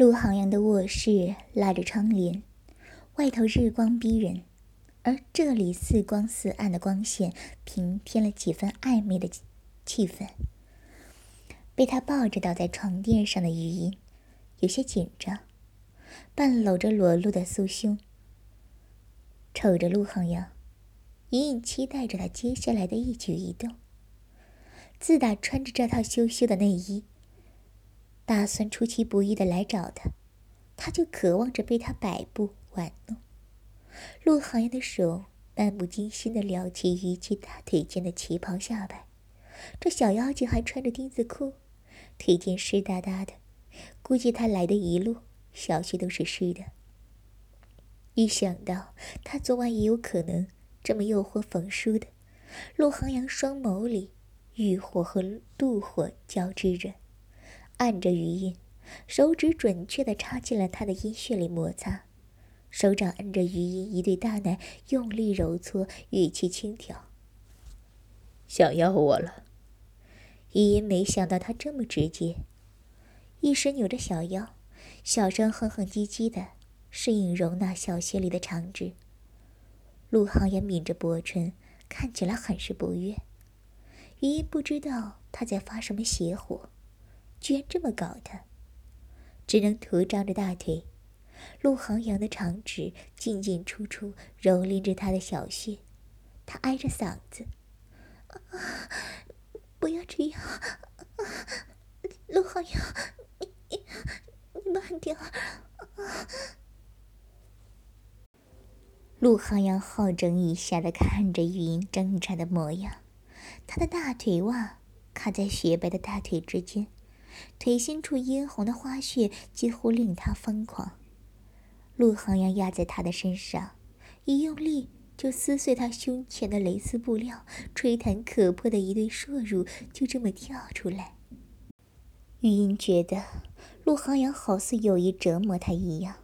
陆航阳的卧室拉着窗帘，外头日光逼人，而这里似光似暗的光线平添了几分暧昧的气氛。被他抱着倒在床垫上的余音，有些紧张，半搂着裸露的酥胸，瞅着陆航阳，隐隐期待着他接下来的一举一动。自打穿着这套羞羞的内衣，打算出其不意的来找他，他就渴望着被他摆布玩弄。陆航阳的手漫不经心的撩起虞姬大腿间的旗袍下摆，这小妖精还穿着丁字裤。腿间湿哒哒的，估计他来的一路小穴都是湿的。一想到他昨晚也有可能这么诱惑冯叔的，陆航阳双眸里欲火和妒火交织着，按着余音，手指准确地插进了他的阴穴里摩擦，手掌按着余音一对大奶用力揉搓，语气轻佻：“想要我了。”余音没想到他这么直接，一时扭着小腰，小声哼哼唧唧的，适应容纳小穴里的长指。陆航也抿着薄唇，看起来很是不悦。余音不知道他在发什么邪火，居然这么搞他，只能徒张着大腿。陆航阳的长指进进出出蹂躏着他的小穴，他挨着嗓子。不要这样，陆浩洋，你你你慢点儿。陆浩洋好整以暇的看着玉英挣扎的模样，他的大腿袜卡在雪白的大腿之间，腿心处殷红的花穴几乎令他疯狂。陆航阳压在他的身上，一用力。就撕碎他胸前的蕾丝布料，吹弹可破的一对硕乳就这么跳出来。玉音觉得陆航阳好似有意折磨他一样，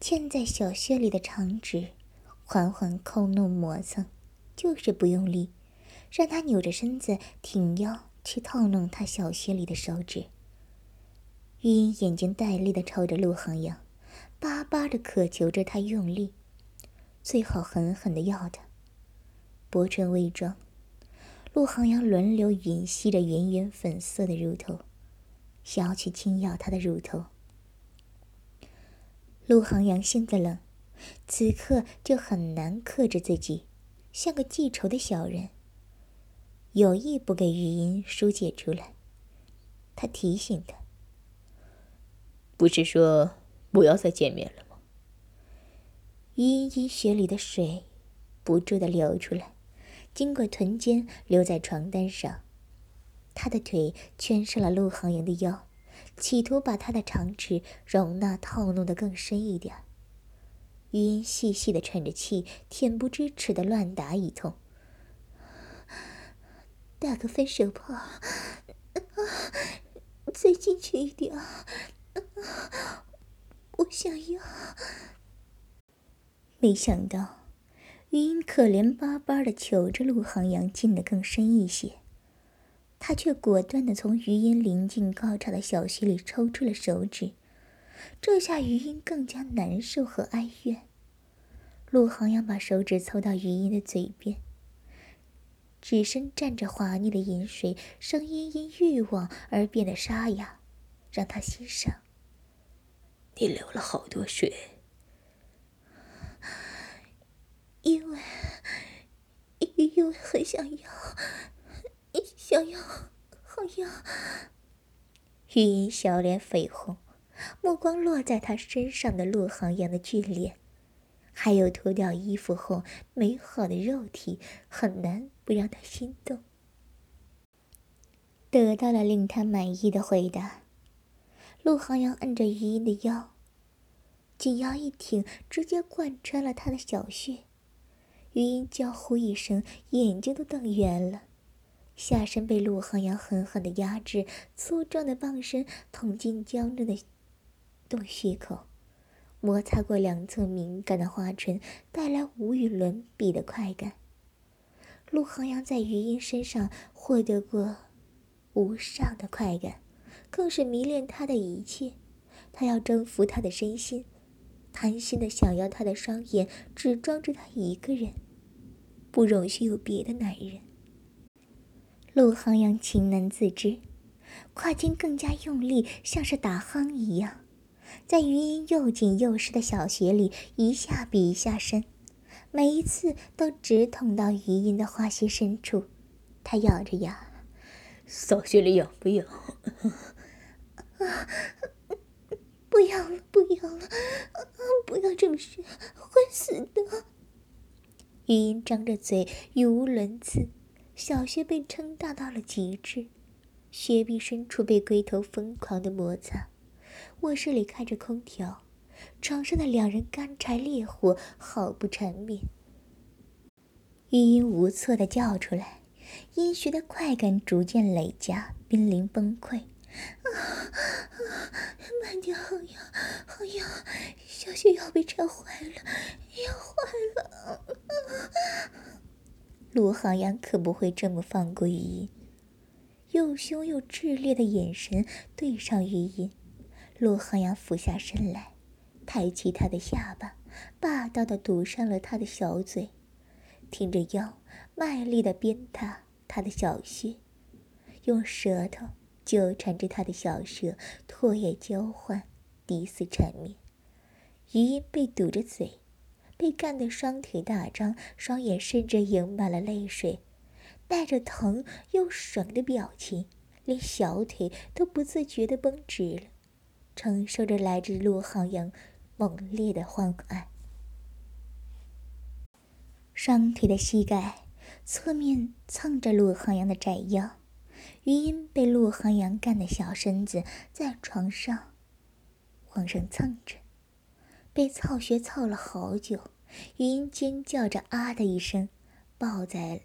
嵌在小穴里的长指缓缓抠弄磨蹭，就是不用力，让他扭着身子挺腰去套弄他小穴里的手指。玉英眼睛带泪的瞅着陆航阳，巴巴的渴求着他用力。最好狠狠的要他。薄唇微张，陆航阳轮流吮吸着圆圆粉色的乳头，想要去轻咬他的乳头。陆航阳性子冷，此刻就很难克制自己，像个记仇的小人，有意不给玉音疏解出来。他提醒他：“不是说不要再见面了吗？”阴阴血里的水不住的流出来，经过臀间留在床单上。他的腿圈上了陆航阳的腰，企图把他的长指容纳套弄得更深一点。余音细细的喘着气，恬不知耻的乱打一通。打个分手炮，再进去一点，我想要。没想到，余音可怜巴巴的求着陆航阳进得更深一些，他却果断的从余音临近高潮的小穴里抽出了手指。这下余音更加难受和哀怨。陆航阳把手指凑到余音的嘴边，指身蘸着滑腻的饮水，声音因欲望而变得沙哑，让他欣赏。你流了好多血。因为，因为很想要，想要，好要。玉音小脸绯红，目光落在他身上的陆航阳的俊脸，还有脱掉衣服后美好的肉体，很难不让他心动。得到了令他满意的回答，陆航阳按着余音的腰，紧腰一挺，直接贯穿了他的小穴。余音娇呼一声，眼睛都瞪圆了，下身被陆航阳狠狠的压制，粗壮的棒身捅进娇嫩的洞穴口，摩擦过两侧敏感的花唇，带来无与伦比的快感。陆航阳在余音身上获得过无上的快感，更是迷恋他的一切，他要征服他的身心，贪心的想要他的双眼只装着他一个人，不容许有别的男人。陆航阳情难自知，跨筋更加用力，像是打夯一样，在余音又紧又湿的小穴里一下比一下深，每一次都直捅到余音的花心深处。他咬着牙：“小穴里痒不痒？” 啊！不要了，不要了！不要这么学，会死的。余音张着嘴，语无伦次。小穴被撑大到了极致，穴壁深处被龟头疯狂的摩擦。卧室里开着空调，床上的两人干柴烈火，好不缠绵。余音无措的叫出来，阴穴的快感逐渐累加，濒临崩溃。啊啊！慢点，好痒，好痒！小雪要被缠坏了，要坏了！陆航阳可不会这么放过余音，又凶又炽烈的眼神对上余音。陆航阳俯下身来，抬起他的下巴，霸道的堵上了他的小嘴，挺着腰，卖力的鞭打他的小穴，用舌头。纠缠着他的小舌，唾液交换，抵死缠绵。余音被堵着嘴，被干得双腿大张，双眼甚至盈满了泪水，带着疼又爽的表情，连小腿都不自觉地绷直了，承受着来自陆浩阳猛烈的欢爱。双腿的膝盖侧面蹭着陆浩阳的窄腰。余音被陆航阳干的小身子在床上往上蹭着，被操穴操了好久。余音尖叫着“啊”的一声，抱在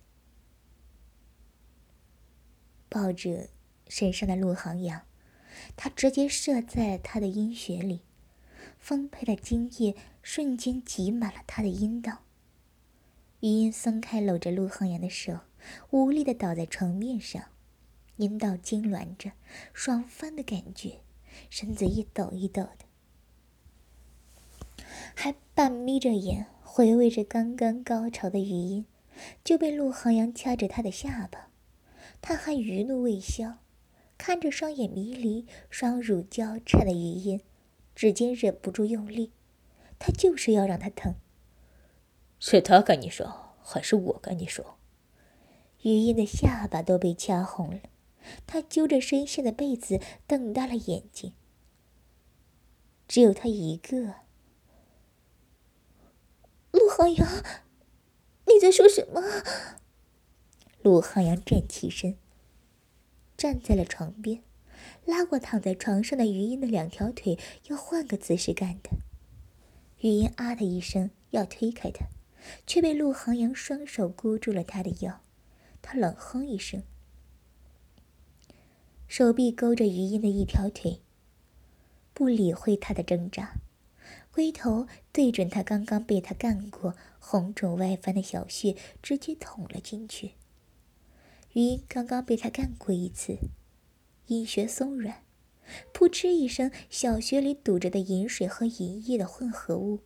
抱着身上的陆航阳，他直接射在他的阴穴里，丰沛的精液瞬间挤满了他的阴道。余音松开搂着陆航阳的手，无力的倒在床面上。阴道痉挛着，爽翻的感觉，身子一抖一抖的，还半眯着眼回味着刚刚高潮的余音，就被陆航阳掐着他的下巴，他还余怒未消，看着双眼迷离、双乳交叉的余音，指尖忍不住用力，他就是要让他疼。是他跟你说，还是我跟你说？余音的下巴都被掐红了。他揪着身下的被子，瞪大了眼睛。只有他一个。陆航阳，你在说什么？陆航阳站起身，站在了床边，拉过躺在床上的余音的两条腿，要换个姿势干的。余音啊的一声，要推开他，却被陆航阳双手箍住了他的腰。他冷哼一声。手臂勾着余音的一条腿，不理会他的挣扎，龟头对准他刚刚被他干过、红肿外翻的小穴，直接捅了进去。余音刚刚被他干过一次，阴穴松软，噗嗤一声，小穴里堵着的饮水和银液的混合物，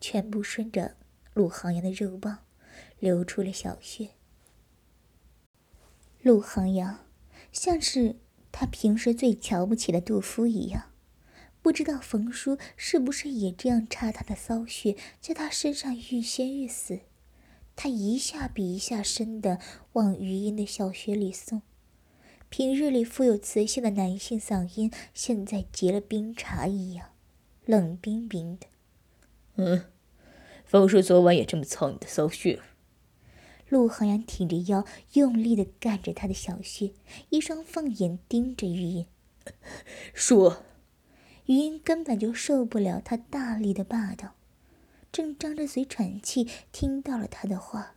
全部顺着陆航阳的肉棒流出了小穴。陆航阳。像是他平时最瞧不起的杜夫一样，不知道冯叔是不是也这样插他的骚穴，在他身上欲仙欲死。他一下比一下深的往余音的小穴里送，平日里富有磁性的男性嗓音，现在结了冰碴一样，冷冰冰的。嗯，冯叔昨晚也这么操你的骚穴？陆航阳挺着腰，用力的干着他的小穴，一双凤眼盯着余音。说，余音根本就受不了他大力的霸道，正张着嘴喘气，听到了他的话，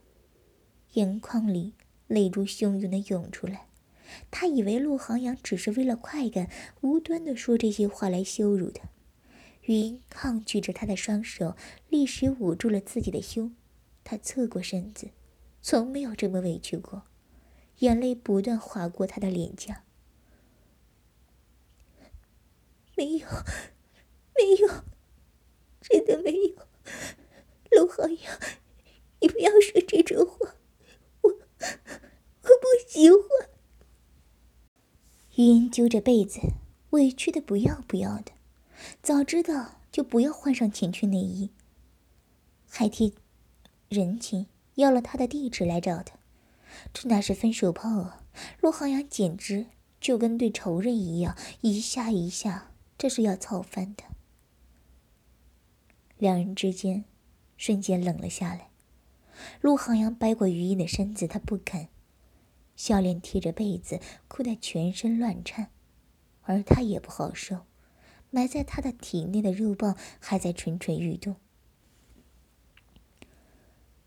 眼眶里泪珠汹涌的涌出来。他以为陆航阳只是为了快感，无端的说这些话来羞辱他。余音抗拒着他的双手，立时捂住了自己的胸。他侧过身子。从没有这么委屈过，眼泪不断划过他的脸颊。没有，没有，真的没有。陆浩洋，你不要说这种话，我我不喜欢。余音揪着被子，委屈的不要不要的。早知道就不要换上情趣内衣，还替人情要了他的地址来找他，这哪是分手炮啊！陆航阳简直就跟对仇人一样，一下一下，这是要操翻的。两人之间瞬间冷了下来。陆航阳掰过余音的身子，他不肯，笑脸贴着被子，哭得全身乱颤，而他也不好受，埋在他的体内的肉棒还在蠢蠢欲动。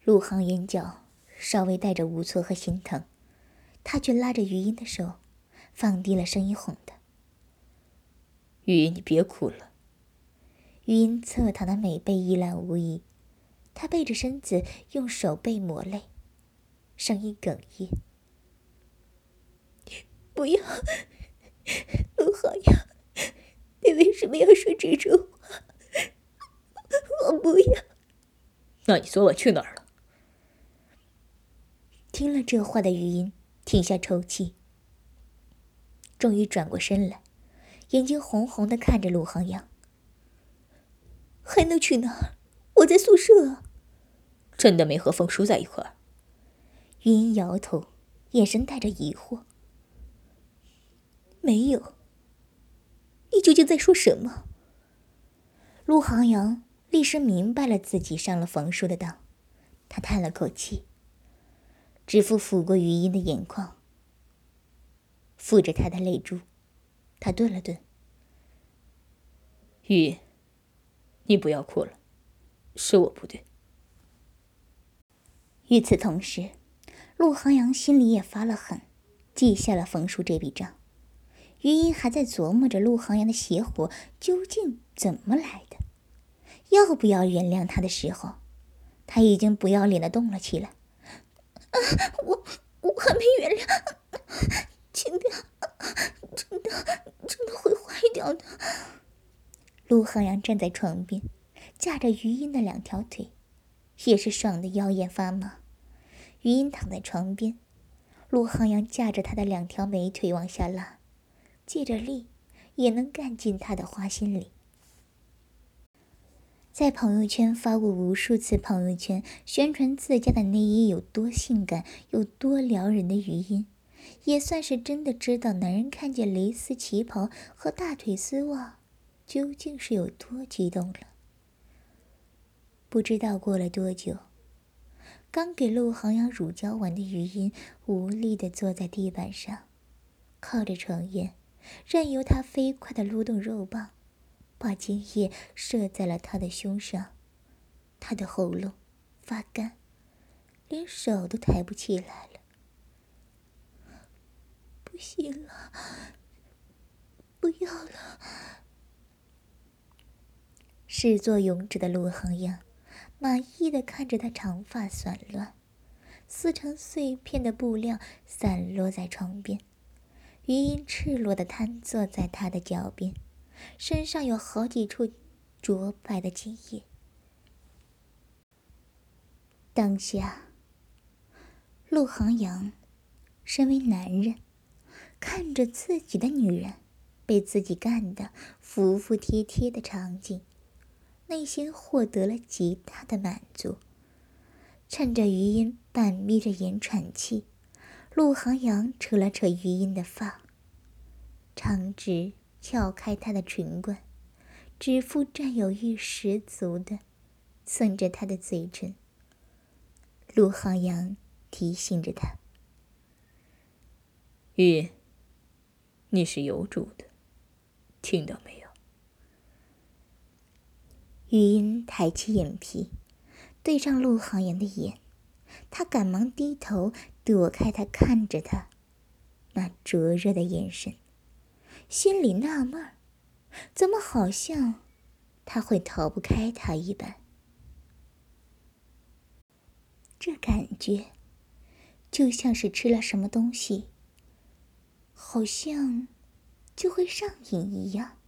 陆航眼角稍微带着无措和心疼，他却拉着余音的手，放低了声音哄她：“余音，你别哭了。”余音侧躺的美背一览无遗，她背着身子用手背抹泪，声音哽咽：“不要，陆浩洋，你为什么要说这种话？我不要。那你昨晚去哪儿了？”听了这话的余音停下抽泣，终于转过身来，眼睛红红的看着陆航阳。还能去哪儿？我在宿舍。真的没和风叔在一块儿。余音摇头，眼神带着疑惑。没有。你究竟在说什么？陆航阳立时明白了自己上了冯叔的当，他叹了口气，指腹抚过余音的眼眶，抚着她的泪珠，他顿了顿。雨。你不要哭了，是我不对。与此同时，陆航阳心里也发了狠，记下了冯叔这笔账。余音还在琢磨着陆航阳的邪火究竟怎么来的，要不要原谅他的时候，他已经不要脸的动了起来。啊，我我还没原谅，轻点，真的真的会坏掉的。陆航阳站在床边，架着余音的两条腿，也是爽的腰眼发麻。余音躺在床边，陆航阳架着他的两条美腿往下拉，借着力也能干进他的花心里。在朋友圈发过无数次朋友圈宣传自家的内衣有多性感、有多撩人的余音，也算是真的知道男人看见蕾丝旗袍和大腿丝袜。究竟是有多激动了？不知道过了多久，刚给陆航阳乳胶完的余音无力的坐在地板上，靠着床沿，任由他飞快的撸动肉棒，把精液射在了他的胸上。他的喉咙发干，连手都抬不起来了。不行了，不要了。始作俑者的陆恒阳，满意的看着他长发散乱、撕成碎片的布料散落在床边，余音赤裸的瘫坐在他的脚边，身上有好几处灼白的精液。当下，陆航阳身为男人，看着自己的女人被自己干的服服帖帖的场景。内心获得了极大的满足。趁着余音半眯着眼喘气，陆航阳扯了扯余音的发，长直撬开她的唇冠，指腹占有欲十足的蹭着她的嘴唇。陆航阳提醒着他：“玉，你是有主的，听到没有？”玉音抬起眼皮，对上陆航阳的眼，他赶忙低头躲开他看着他那灼热的眼神，心里纳闷，怎么好像他会逃不开他一般？这感觉就像是吃了什么东西，好像就会上瘾一样。